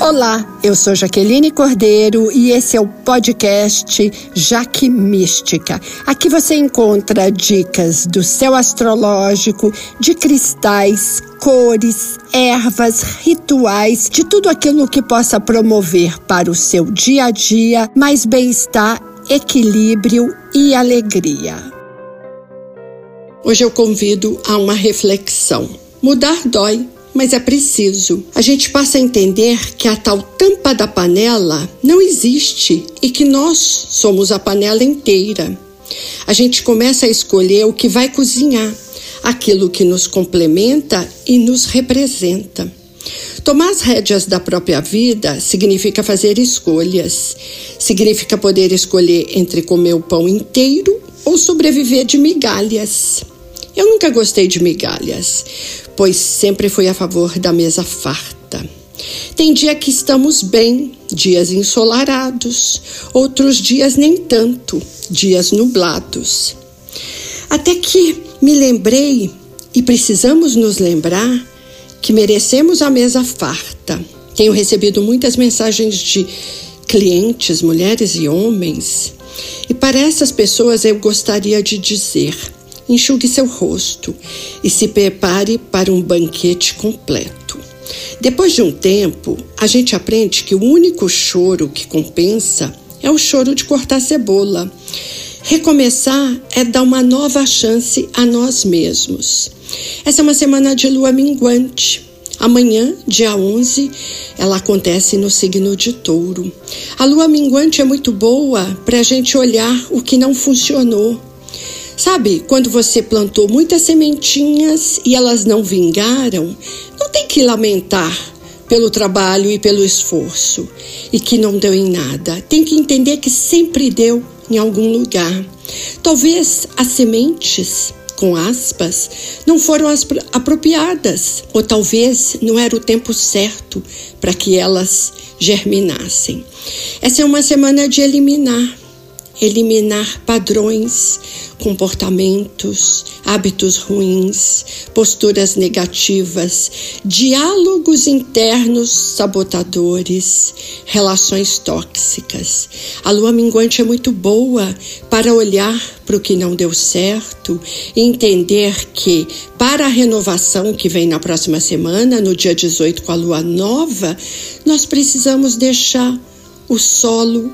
Olá, eu sou Jaqueline Cordeiro e esse é o podcast Jaque Mística. Aqui você encontra dicas do céu astrológico, de cristais, cores, ervas, rituais, de tudo aquilo que possa promover para o seu dia a dia mais bem-estar, equilíbrio e alegria. Hoje eu convido a uma reflexão. Mudar dói mas é preciso. A gente passa a entender que a tal tampa da panela não existe e que nós somos a panela inteira. A gente começa a escolher o que vai cozinhar, aquilo que nos complementa e nos representa. Tomar as rédeas da própria vida significa fazer escolhas. Significa poder escolher entre comer o pão inteiro ou sobreviver de migalhas. Eu nunca gostei de migalhas, pois sempre fui a favor da mesa farta. Tem dia que estamos bem, dias ensolarados, outros dias nem tanto, dias nublados. Até que me lembrei, e precisamos nos lembrar, que merecemos a mesa farta. Tenho recebido muitas mensagens de clientes, mulheres e homens, e para essas pessoas eu gostaria de dizer: enxugue seu rosto e se prepare para um banquete completo. Depois de um tempo, a gente aprende que o único choro que compensa é o choro de cortar cebola. Recomeçar é dar uma nova chance a nós mesmos. Essa é uma semana de lua minguante. Amanhã, dia 11, ela acontece no signo de Touro. A lua minguante é muito boa para a gente olhar o que não funcionou Sabe, quando você plantou muitas sementinhas e elas não vingaram, não tem que lamentar pelo trabalho e pelo esforço e que não deu em nada. Tem que entender que sempre deu em algum lugar. Talvez as sementes, com aspas, não foram as apropriadas, ou talvez não era o tempo certo para que elas germinassem. Essa é uma semana de eliminar eliminar padrões, comportamentos, hábitos ruins, posturas negativas, diálogos internos sabotadores, relações tóxicas. A lua minguante é muito boa para olhar para o que não deu certo e entender que, para a renovação que vem na próxima semana, no dia 18 com a lua nova, nós precisamos deixar o solo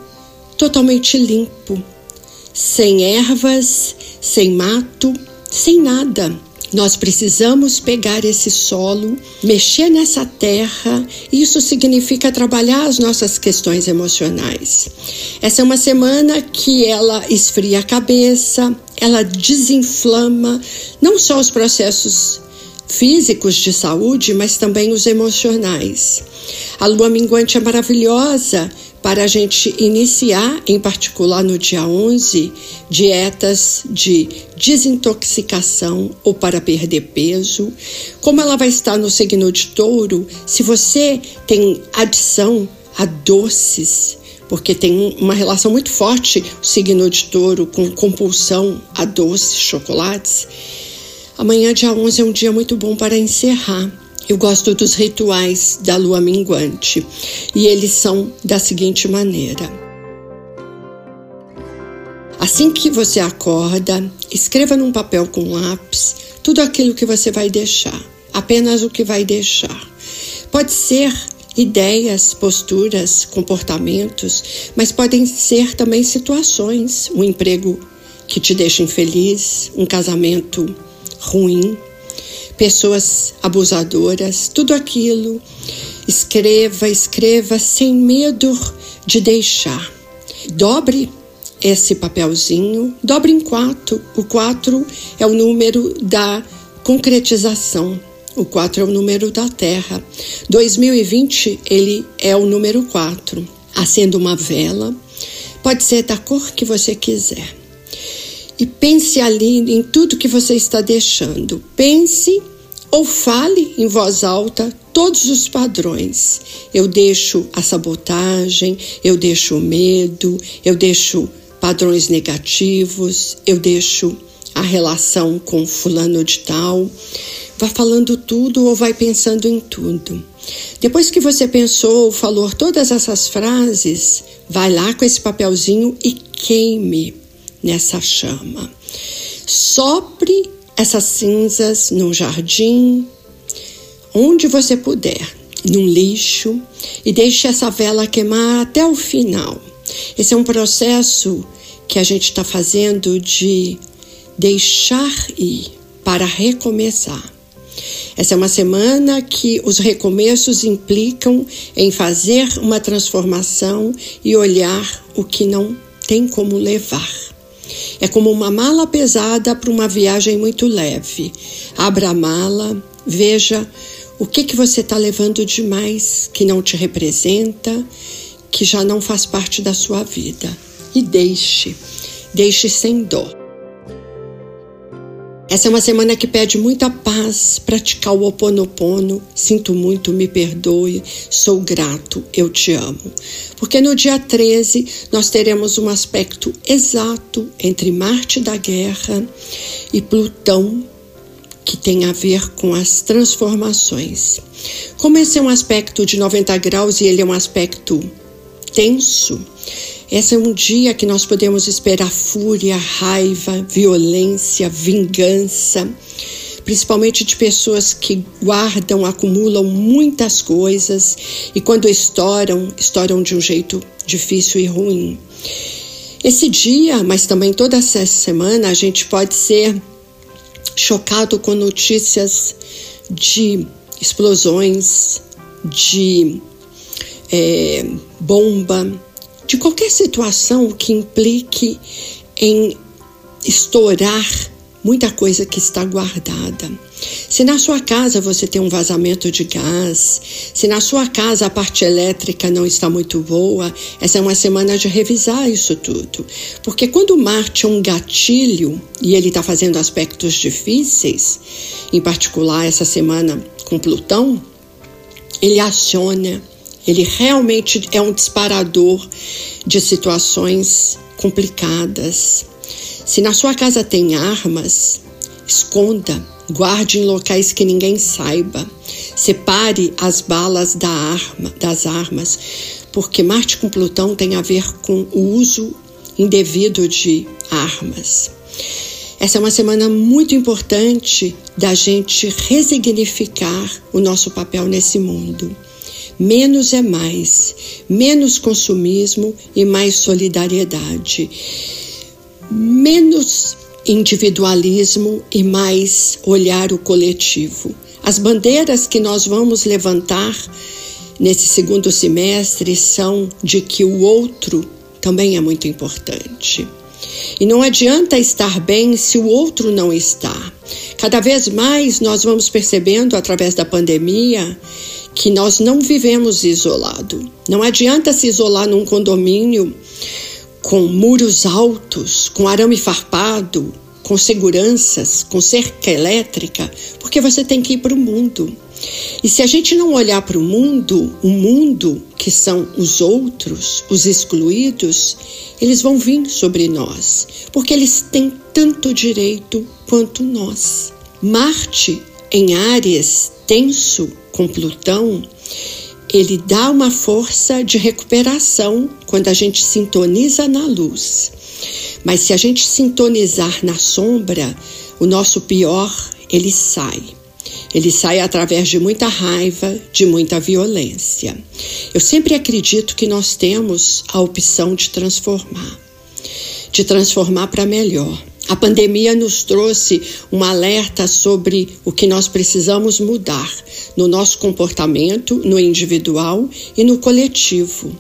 totalmente limpo, sem ervas, sem mato, sem nada. Nós precisamos pegar esse solo, mexer nessa terra, isso significa trabalhar as nossas questões emocionais. Essa é uma semana que ela esfria a cabeça, ela desinflama não só os processos físicos de saúde, mas também os emocionais. A lua minguante é maravilhosa para a gente iniciar, em particular no dia 11, dietas de desintoxicação ou para perder peso. Como ela vai estar no signo de touro, se você tem adição a doces, porque tem uma relação muito forte o signo de touro com compulsão a doces, chocolates. Amanhã, dia 11, é um dia muito bom para encerrar eu gosto dos rituais da lua minguante e eles são da seguinte maneira. Assim que você acorda, escreva num papel com lápis tudo aquilo que você vai deixar, apenas o que vai deixar. Pode ser ideias, posturas, comportamentos, mas podem ser também situações, um emprego que te deixa infeliz, um casamento ruim, pessoas abusadoras, tudo aquilo. Escreva, escreva sem medo de deixar. Dobre esse papelzinho, dobre em quatro. O quatro é o número da concretização. O 4 é o número da Terra. 2020, ele é o número 4. Acenda uma vela, pode ser da cor que você quiser e pense ali em tudo que você está deixando. Pense ou fale em voz alta todos os padrões. Eu deixo a sabotagem, eu deixo o medo, eu deixo padrões negativos, eu deixo a relação com fulano de tal. vá falando tudo ou vai pensando em tudo. Depois que você pensou, falou todas essas frases, vai lá com esse papelzinho e queime nessa chama. Sopre essas cinzas no jardim, onde você puder, num lixo, e deixe essa vela queimar até o final. Esse é um processo que a gente está fazendo de deixar ir para recomeçar. Essa é uma semana que os recomeços implicam em fazer uma transformação e olhar o que não tem como levar. É como uma mala pesada para uma viagem muito leve. Abra a mala, veja o que, que você está levando demais que não te representa, que já não faz parte da sua vida. E deixe, deixe sem dó. Essa é uma semana que pede muita paz, praticar o oponopono. Sinto muito, me perdoe, sou grato, eu te amo. Porque no dia 13 nós teremos um aspecto exato entre Marte da Guerra e Plutão, que tem a ver com as transformações. Como esse é um aspecto de 90 graus e ele é um aspecto tenso, esse é um dia que nós podemos esperar fúria, raiva, violência, vingança, principalmente de pessoas que guardam, acumulam muitas coisas e quando estouram, estouram de um jeito difícil e ruim. Esse dia, mas também toda essa semana, a gente pode ser chocado com notícias de explosões, de é, bomba, de qualquer situação que implique em estourar muita coisa que está guardada. Se na sua casa você tem um vazamento de gás, se na sua casa a parte elétrica não está muito boa, essa é uma semana de revisar isso tudo. Porque quando Marte é um gatilho e ele está fazendo aspectos difíceis, em particular essa semana com Plutão, ele aciona ele realmente é um disparador de situações complicadas. Se na sua casa tem armas, esconda, guarde em locais que ninguém saiba. Separe as balas da arma, das armas, porque Marte com Plutão tem a ver com o uso indevido de armas. Essa é uma semana muito importante da gente resignificar o nosso papel nesse mundo. Menos é mais, menos consumismo e mais solidariedade. Menos individualismo e mais olhar o coletivo. As bandeiras que nós vamos levantar nesse segundo semestre são de que o outro também é muito importante. E não adianta estar bem se o outro não está. Cada vez mais nós vamos percebendo através da pandemia que nós não vivemos isolado. Não adianta se isolar num condomínio com muros altos, com arame farpado, com seguranças, com cerca elétrica, porque você tem que ir para o mundo. E se a gente não olhar para o mundo, o mundo que são os outros, os excluídos, eles vão vir sobre nós, porque eles têm tanto direito quanto nós. Marte em Áries tenso com Plutão, ele dá uma força de recuperação quando a gente sintoniza na luz. Mas se a gente sintonizar na sombra, o nosso pior ele sai. Ele sai através de muita raiva, de muita violência. Eu sempre acredito que nós temos a opção de transformar, de transformar para melhor. A pandemia nos trouxe um alerta sobre o que nós precisamos mudar no nosso comportamento, no individual e no coletivo.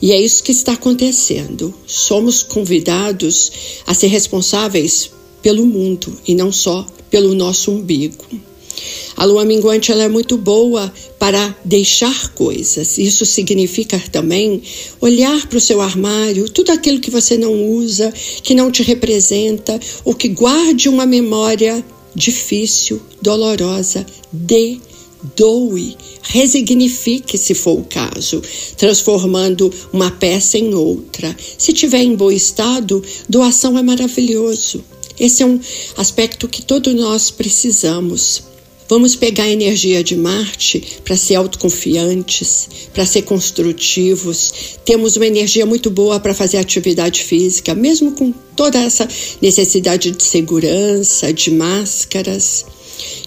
E é isso que está acontecendo. Somos convidados a ser responsáveis pelo mundo e não só pelo nosso umbigo. A lua minguante ela é muito boa para deixar coisas. Isso significa também olhar para o seu armário, tudo aquilo que você não usa, que não te representa, ou que guarde uma memória difícil, dolorosa, de doe, resignifique se for o caso, transformando uma peça em outra. Se tiver em bom estado, doação é maravilhoso. Esse é um aspecto que todos nós precisamos. Vamos pegar a energia de Marte para ser autoconfiantes, para ser construtivos. Temos uma energia muito boa para fazer atividade física, mesmo com toda essa necessidade de segurança, de máscaras.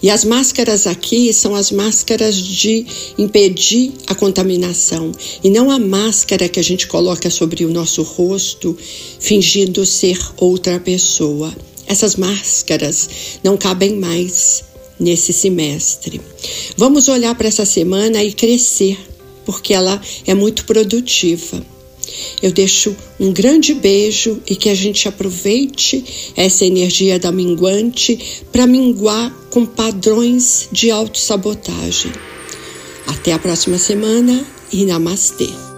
E as máscaras aqui são as máscaras de impedir a contaminação e não a máscara que a gente coloca sobre o nosso rosto fingindo ser outra pessoa. Essas máscaras não cabem mais nesse semestre. Vamos olhar para essa semana e crescer, porque ela é muito produtiva. Eu deixo um grande beijo e que a gente aproveite essa energia da minguante para minguar com padrões de autossabotagem. Até a próxima semana e namastê.